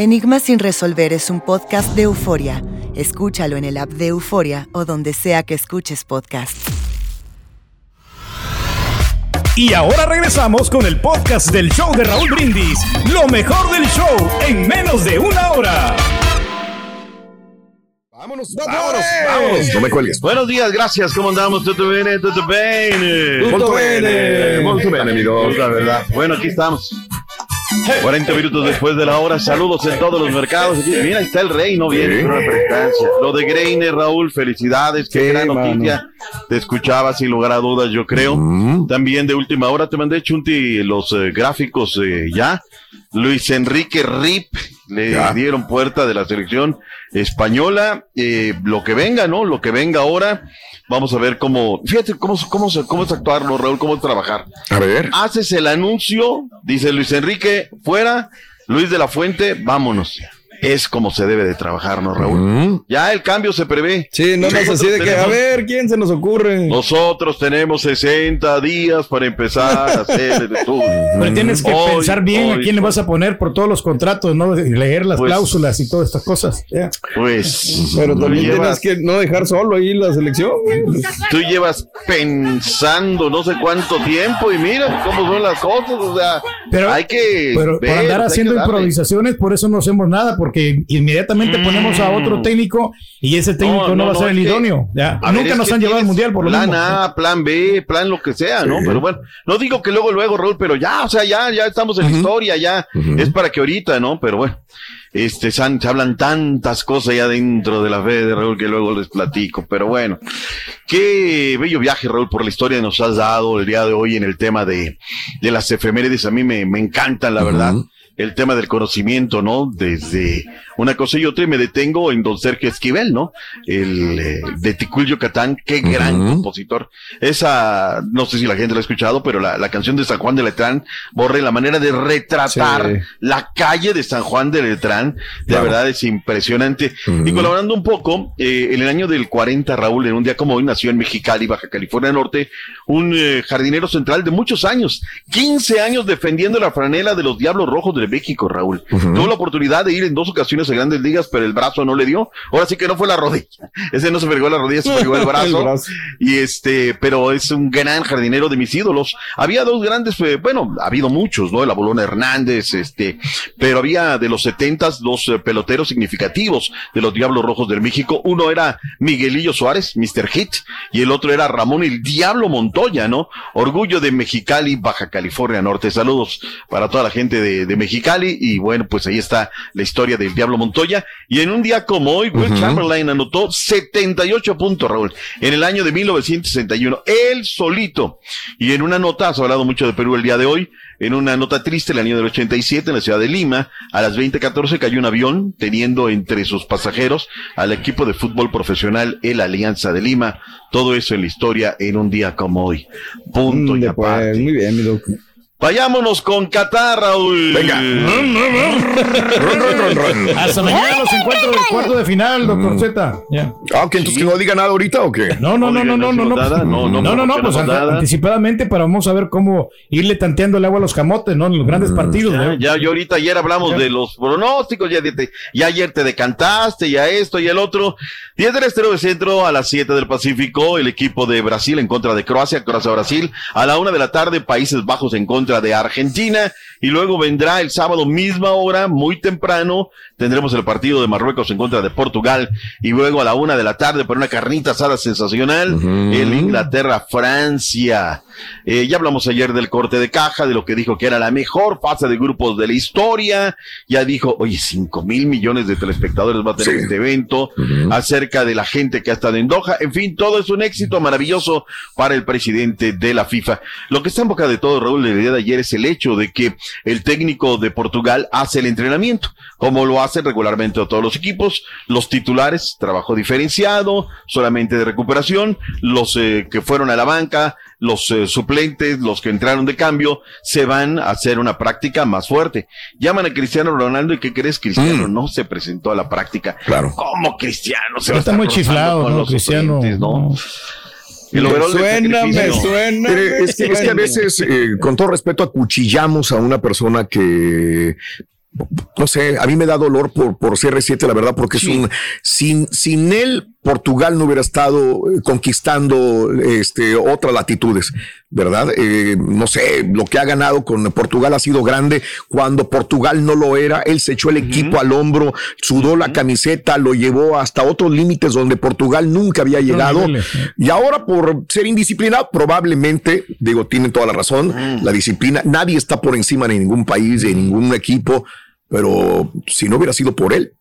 Enigmas sin resolver es un podcast de euforia. Escúchalo en el app de Euforia o donde sea que escuches podcast. Y ahora regresamos con el podcast del show de Raúl Brindis. Lo mejor del show en menos de una hora. Vámonos, vámonos, vámonos. No me cuelgues. Buenos días, gracias. ¿Cómo andamos? ¿Todo bien? ¿Todo bien? Molto bene, molto bene, amigos. La verdad. Bueno, aquí estamos. 40 minutos después de la hora, saludos en todos los mercados. Mira, está el rey, no viene Sí. Lo de Greiner, Raúl, felicidades, qué Sí, gran mano. noticia. Te escuchaba sin lugar a dudas, yo creo. Mm. También de última hora te mandé, Chunti, los eh, gráficos eh, ya. Luis Enrique Rip le Ya. dieron puerta de la selección española. Eh, lo que venga, ¿no? Lo que venga ahora. Vamos a ver cómo. Fíjate cómo, cómo, cómo es actuarlo, Raúl, cómo es trabajar. A ver. Haces el anuncio, dice Luis Enrique, fuera. Luis de la Fuente, vámonos. Es como se debe de trabajar, ¿no, Raúl? Mm. Ya el cambio se prevé. Sí, no más así de que, a tenemos- ver, ¿quién se nos ocurre? Nosotros tenemos 60 días para empezar a hacer de todo. Pero tienes que Hoy, pensar bien a hoy, quién le vas a poner por todos los contratos, ¿no? Y leer las Pues- cláusulas y todas estas cosas. Ya. Pues. Pero también llevas- tienes que no dejar solo ahí la selección. Tú llevas pensando no sé cuánto tiempo y mira cómo son las cosas. O sea, Pero, hay que. pero por ver, andar haciendo improvisaciones, por eso no hacemos nada, porque inmediatamente ponemos a otro técnico y ese técnico no, Mm. No, no, va a no, ser el idóneo. Ya. A ver, Nunca nos han llevado al mundial por lo plan mismo. A, plan B, plan lo que sea, ¿no? Pero bueno, no digo que luego, luego, Raúl, pero ya, o sea, ya, ya estamos en la historia, ya es para que ahorita, ¿no? Pero bueno, este, se, han- se hablan tantas cosas ya dentro de la fe de Raúl que luego les platico, pero bueno, qué bello viaje, Raúl, por la historia nos has dado el día de hoy en el tema de, de las efemérides, a mí me, me encantan, la verdad. El tema del conocimiento, ¿no? Desde una cosa y otra, y me detengo en don Sergio Esquivel, ¿no? El eh, de Ticul Yucatán, qué gran compositor. Esa, no sé si la gente lo ha escuchado, pero la, la canción de San Juan de Letrán, borre la manera de retratar Sí. la calle de San Juan de Letrán, de verdad es impresionante. Y colaborando un poco, eh, en el año del 40, Raúl, en un día como hoy, nació en Mexicali, Baja California Norte, un eh, jardinero central de muchos años, 15 años defendiendo la franela de los Diablos Rojos de México, Raúl. Tuvo la oportunidad de ir en dos ocasiones a grandes ligas, pero el brazo no le dio. Ahora sí que no fue la rodilla. Ese no se fregó la rodilla, se el brazo. El brazo. Y este, pero es un gran jardinero de mis ídolos. Había dos grandes, eh, bueno, ha habido muchos, ¿no? El Abolón Hernández, este, pero había de los setentas dos eh, peloteros significativos de los Diablos Rojos del México. Uno era Miguelillo Suárez, Mr. Hit, y el otro era Ramón el Diablo Montoya, ¿no? Orgullo de Mexicali, Baja California Norte. Saludos para toda la gente de, de Mexicali. Y bueno, pues ahí está la historia del Diablo Montoya. Y en un día como hoy, Will Chamberlain anotó 78 puntos, Raúl, en el año de 1961. Él solito. Y en una nota, has hablado mucho de Perú el día de hoy, en una nota triste, el año del 87, en la ciudad de Lima, a las 20:14 cayó un avión teniendo entre sus pasajeros al equipo de fútbol profesional, el Alianza de Lima. Todo eso en la historia en un día como hoy. Punto y Mm, pues, aparte. muy bien, mi doc. Vayámonos con Qatar, Raúl. Venga. Hasta mañana los encuentros del cuarto de final, doctor Z. Ya. Ah, ok, entonces que no diga nada ahorita o qué? No, no, no, no, no, no, no, no, no, no, no, no, pues anticipadamente para vamos a ver cómo irle tanteando el agua a los camotes, ¿no? En los grandes partidos. Ya, ¿no? ya, yo ahorita ayer hablamos de los pronósticos, ya, te- ya ayer te decantaste, ya esto y el otro. 10 del Estero de Centro a las 7 del Pacífico, el equipo de Brasil en contra de Croacia, Croacia-Brasil. A la una de la tarde, Países Bajos en contra de Argentina. Y luego vendrá el sábado, misma hora, muy temprano, tendremos el partido de Marruecos en contra de Portugal. Y luego a la una de la tarde, para una carnita asada sensacional, el Inglaterra-Francia. Eh, ya hablamos ayer del corte de caja, de lo que dijo que era la mejor fase de grupos de la historia. Ya dijo, oye, cinco mil millones de telespectadores va a tener Sí. este evento, acerca de la gente que ha estado en Doha. En fin, todo es un éxito maravilloso para el presidente de la FIFA. Lo que está en boca de todo, Raúl, el día de ayer es el hecho de que el técnico de Portugal hace el entrenamiento, como lo hacen regularmente todos los equipos. Los titulares, trabajo diferenciado, solamente de recuperación. Los eh, que fueron a la banca, los eh, suplentes, los que entraron de cambio, se van a hacer una práctica más fuerte. Llaman a Cristiano Ronaldo y ¿qué crees? Cristiano no se presentó a la práctica. Claro. ¿Cómo Cristiano se va a Está estar muy chiflado, con ¿no? los Cristiano. suplentes, ¿no? El overall del suena, me suena. Me es, que, es que a veces, eh, con todo respeto, acuchillamos a una persona que, no sé, a mí me da dolor por, por CR7, la verdad, porque es un, sin, sin él, Portugal no hubiera estado eh, conquistando este, otras latitudes, ¿verdad? Eh, no sé, lo que ha ganado con Portugal ha sido grande. Cuando Portugal no lo era, él se echó el equipo al hombro, sudó la camiseta, lo llevó hasta otros límites donde Portugal nunca había llegado. Y ahora por ser indisciplinado, probablemente, digo, tienen toda la razón, la disciplina, nadie está por encima de ningún país, de ningún equipo, pero si no hubiera sido por él,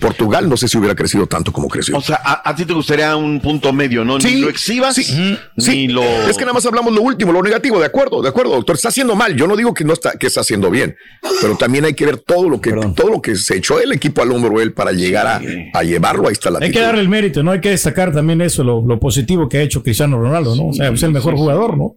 Portugal no sé si hubiera crecido tanto como creció. O sea, a, a ti te gustaría un punto medio, ¿no? Sí, ni lo exhibas, sí, ni sí. lo... Es que nada más hablamos lo último, lo negativo, de acuerdo, de acuerdo, doctor. Está haciendo mal. Yo no digo que no está, que está haciendo bien, pero también hay que ver todo lo que, todo lo que se echó el equipo al hombro él para llegar a, a llevarlo. Ahí está la Hay que darle el mérito, ¿no? Hay que destacar también eso, lo, lo positivo que ha hecho Cristiano Ronaldo, ¿no? O sea, es el mejor jugador, ¿no?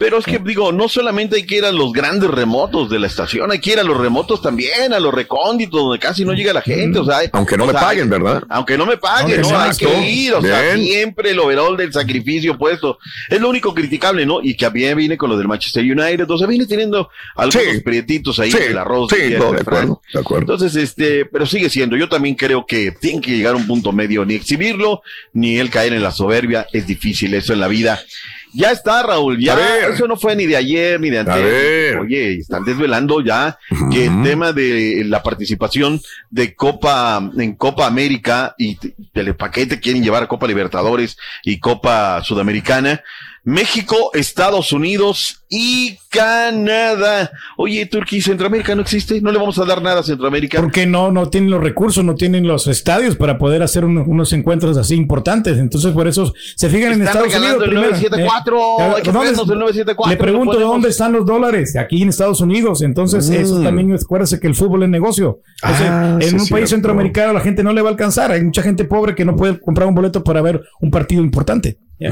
Pero es que digo, no solamente hay que ir a los grandes remotos de la estación, hay que ir a los remotos también, a los recónditos donde casi no llega la gente, o sea, Aunque no o me sea, paguen, ¿verdad? Aunque no me paguen, no, hay que ir, o sea, Bien. siempre el overall del sacrificio puesto. Es lo único criticable, ¿no? Y que también viene con lo del Manchester United, o sea, viene teniendo algunos Sí. prietitos ahí Sí, en el arroz. sí, del no, de acuerdo, de acuerdo. Entonces, este, pero sigue siendo, yo también creo que tiene que llegar a un punto medio, ni exhibirlo, ni él caer en la soberbia, es difícil eso en la vida. Ya está, Raúl, ya, eso no fue ni de ayer ni de antes. Oye, están desvelando ya que el tema de la participación de Copa, en Copa América y del paquete quieren llevar a Copa Libertadores y Copa Sudamericana. México, Estados Unidos y Canadá. Oye, Turquía y Centroamérica no existe. No le vamos a dar nada a Centroamérica. Porque no, no tienen los recursos, no tienen los estadios para poder hacer uno- unos encuentros así importantes. Entonces, por eso se fijan en Estados Unidos. el primero. 974, Eh, hay que ¿dónde- el 974, Le pregunto de dónde están los dólares. Aquí en Estados Unidos. Entonces, Mm. eso también, acuérdese que el fútbol es negocio. Entonces, Ah, en sí, un país cierto. centroamericano la gente no le va a alcanzar. Hay mucha gente pobre que no puede comprar un boleto para ver un partido importante. Ya.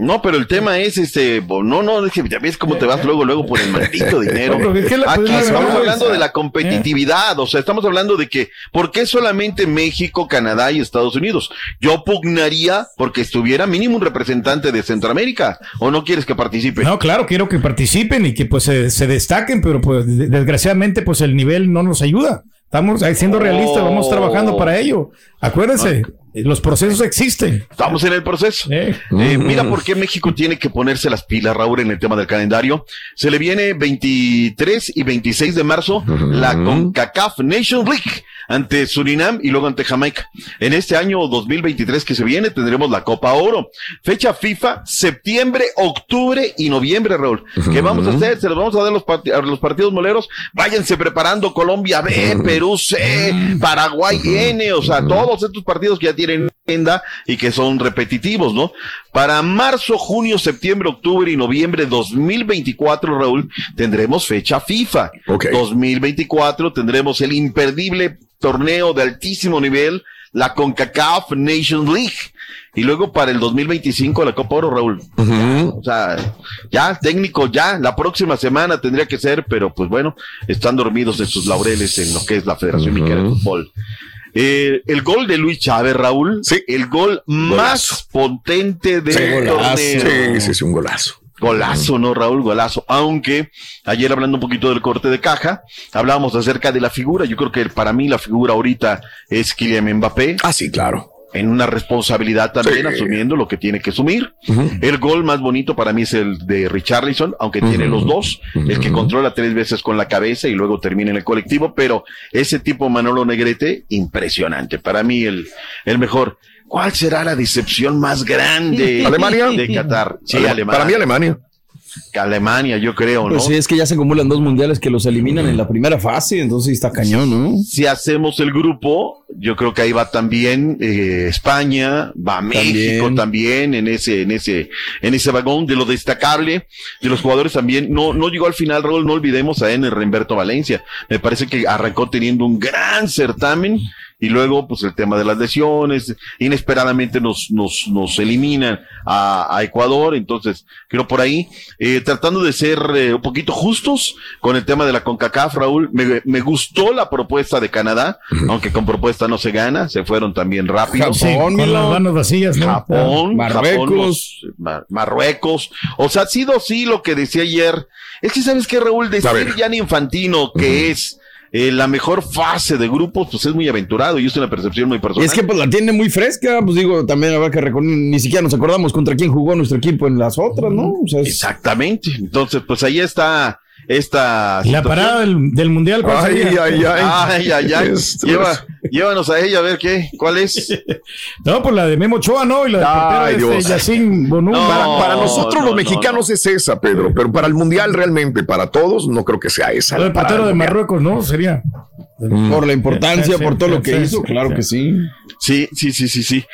No, pero el tema es este, no, no, es que ya ves cómo te vas luego, luego por el maldito dinero. No, pero es que la- Aquí pues, estamos hablando de la competitividad, o sea, estamos hablando de que, ¿por qué solamente México, Canadá y Estados Unidos? Yo pugnaría porque estuviera mínimo un representante de Centroamérica, o no quieres que participe. No, claro, quiero que participen y que pues se, se destaquen, pero pues de- desgraciadamente pues el nivel no nos ayuda. Estamos eh, siendo realistas, vamos trabajando para ello. Acuérdense, los procesos existen. Estamos en el proceso. Eh, Eh, mira por qué México tiene que ponerse las pilas, Raúl, en el tema del calendario. Se le viene 23 y 26 de marzo la CONCACAF Nations League ante Surinam y luego ante Jamaica. En este año 2023 que se viene tendremos la Copa Oro. Fecha FIFA, septiembre, octubre y noviembre, Raúl. ¿Qué vamos a hacer? Se los vamos a dar los, parti- a los partidos moleros. Váyanse preparando Colombia B, Perú C, Paraguay N, o sea, todos estos partidos que ya tienen agenda y que son repetitivos, ¿no? Para marzo, junio, septiembre, octubre y noviembre 2024, Raúl, tendremos fecha FIFA. Ok. 2024 tendremos el imperdible torneo de altísimo nivel la CONCACAF Nations League. Y luego para el 2025 la Copa Oro, Raúl. O sea, ya, técnico, ya, la próxima semana tendría que ser, pero pues bueno, están dormidos en sus laureles en lo que es la Federación Mexicana de Fútbol. Eh, el gol de Luis Chávez, Raúl, el gol más potente del Sí, golazo. torneo. Sí, sí, sí, un golazo. Golazo, ¿no, Raúl? Golazo. Aunque ayer hablando un poquito del corte de caja, hablábamos acerca de la figura. Yo creo que para mí la figura ahorita es Kylian Mbappé. Ah, sí, claro. En una responsabilidad también, Sí. asumiendo lo que tiene que asumir. El gol más bonito para mí es el de Richarlison, aunque tiene los dos. El que controla tres veces con la cabeza y luego termina en el colectivo. Pero ese tipo Manolo Negrete, impresionante. Para mí el, el mejor. ¿Cuál será la decepción más grande ¿Alemania? de Qatar? Sí, Ale- Alemania. Para mí, Alemania. Alemania, yo creo, ¿no? Pues sí, es que ya se acumulan dos mundiales que los eliminan en la primera fase, entonces está cañón, ¿no? Si hacemos el grupo, yo creo que ahí va también eh, España, va México también en ese, en ese, en ese vagón de lo destacable de los jugadores también. No, no llegó al final, Raúl, no olvidemos a Ener Remberto Valencia. Me parece que arrancó teniendo un gran certamen y luego, pues el tema de las lesiones, inesperadamente nos, nos, nos eliminan a, a Ecuador. Entonces, creo por ahí, eh, tratando de ser eh, un poquito justos con el tema de la CONCACAF, Raúl, me, me gustó la propuesta de Canadá, aunque con propuesta no se gana, se fueron también rápido. Sí, con las manos vacías, ¿no? Japón, Marruecos. Japón, Mar- Marruecos. O sea, ha sido sí lo que decía ayer. Es que sabes que Raúl, decir Gianni Infantino que es eh, la mejor fase de grupos, pues es muy aventurado y es una percepción muy Y personal. es que pues la tiene muy fresca, pues digo, también habrá que reconocer, ni siquiera nos acordamos contra quién jugó nuestro equipo en las otras, ¿no? O sea, es- Exactamente. Entonces, pues ahí está esta. La parada del, del mundial. ¿cuál Ay, ay, ay. Ay, ay, ay. Esto Lleva- llévanos a ella a ver qué, cuál es. No, pues la de Memo Ochoa, ¿no? Y la de este Yacine Bonú. para, para nosotros no, los no, mexicanos es esa, Pedro, pero para el mundial realmente, para todos, no creo que sea esa. La del el de. Marruecos, ¿no? Sería. Por la importancia, por todo lo que hizo, claro que sí. Sí, sí, sí, sí, sí.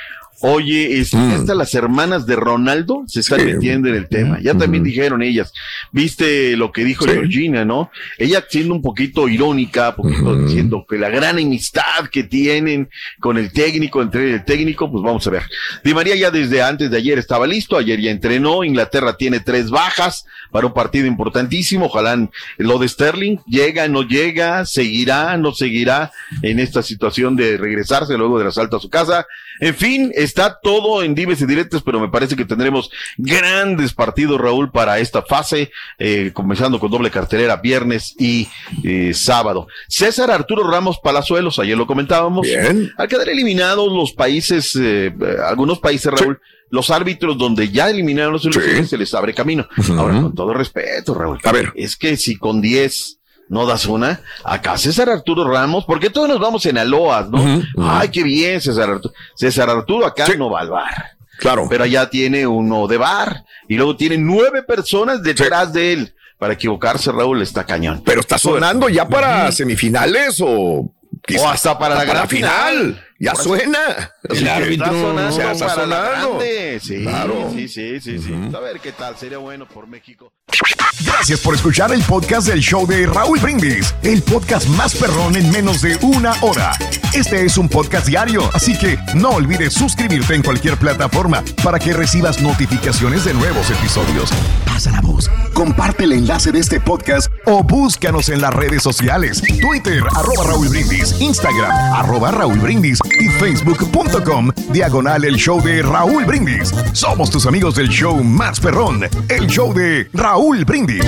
Oye, este, hasta las hermanas de Ronaldo se están Sí. metiendo en el tema. Ya también dijeron ellas. Viste lo que dijo Sí. Georgina, ¿no? Ella siendo un poquito irónica, poquito diciendo que la gran amistad que tienen con el técnico, entre el técnico, pues vamos a ver. Di María ya desde antes de ayer estaba listo, ayer ya entrenó, Inglaterra tiene tres bajas para un partido importantísimo, ojalá lo de Sterling llega, no llega, seguirá, no seguirá en esta situación de regresarse luego del asalto a su casa. En fin, está todo en dimes y directos, pero me parece que tendremos grandes partidos, Raúl, para esta fase, eh, comenzando con doble cartelera viernes y eh, sábado. César Arturo Ramos Palazuelos, ayer lo comentábamos. Bien. Al quedar eliminados los países, eh, algunos países, Raúl, los árbitros donde ya eliminaron los selecciones se les abre camino. Ahora, con todo respeto, Raúl. A ver. Es que si con 10 no das una, acá César Arturo Ramos, porque todos nos vamos en aloas, ¿no? Ay, qué bien, César Arturo. César Arturo acá no va al bar. Claro. Pero allá tiene uno de bar y luego tiene nueve personas detrás de él. Para equivocarse, Raúl, está cañón. Pero está sonando ya para semifinales o O hasta para la gran final. Ya Por- suena. El árbitro sonando ya está sonando. Sí, Claro. sí, sí, sí, sí. A ver qué tal, sería bueno por México. Gracias por escuchar el podcast del show de Raúl Brindis, el podcast más perrón en menos de una hora. Este es un podcast diario, así que no olvides suscribirte en cualquier plataforma para que recibas notificaciones de nuevos episodios. Pasa la voz, comparte el enlace de este podcast o búscanos en las redes sociales, Twitter, arroba Raúl Brindis, Instagram, arroba Raúl Brindis y facebook.com, diagonal el show de Raúl Brindis. Somos tus amigos del show más perrón, el show de Raúl Brindis.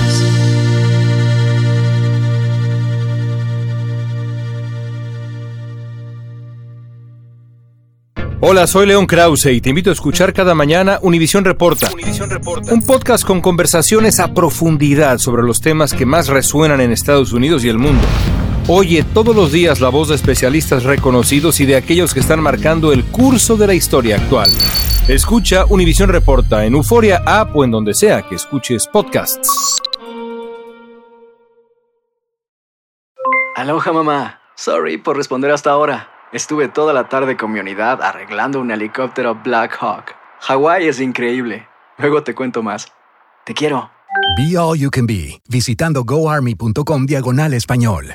Hola, soy León Krause y te invito a escuchar cada mañana Univisión Reporta. Un podcast con conversaciones a profundidad sobre los temas que más resuenan en Estados Unidos y el mundo. Oye todos los días la voz de especialistas reconocidos y de aquellos que están marcando el curso de la historia actual. Escucha Univisión Reporta en Euforia App o en donde sea que escuches podcasts. Aloha mamá. Sorry por responder hasta ahora. Estuve toda la tarde con mi unidad arreglando un helicóptero Black Hawk. Hawái es increíble. Luego te cuento más. Te quiero. Be All You Can Be, visitando goarmy.com diagonal español.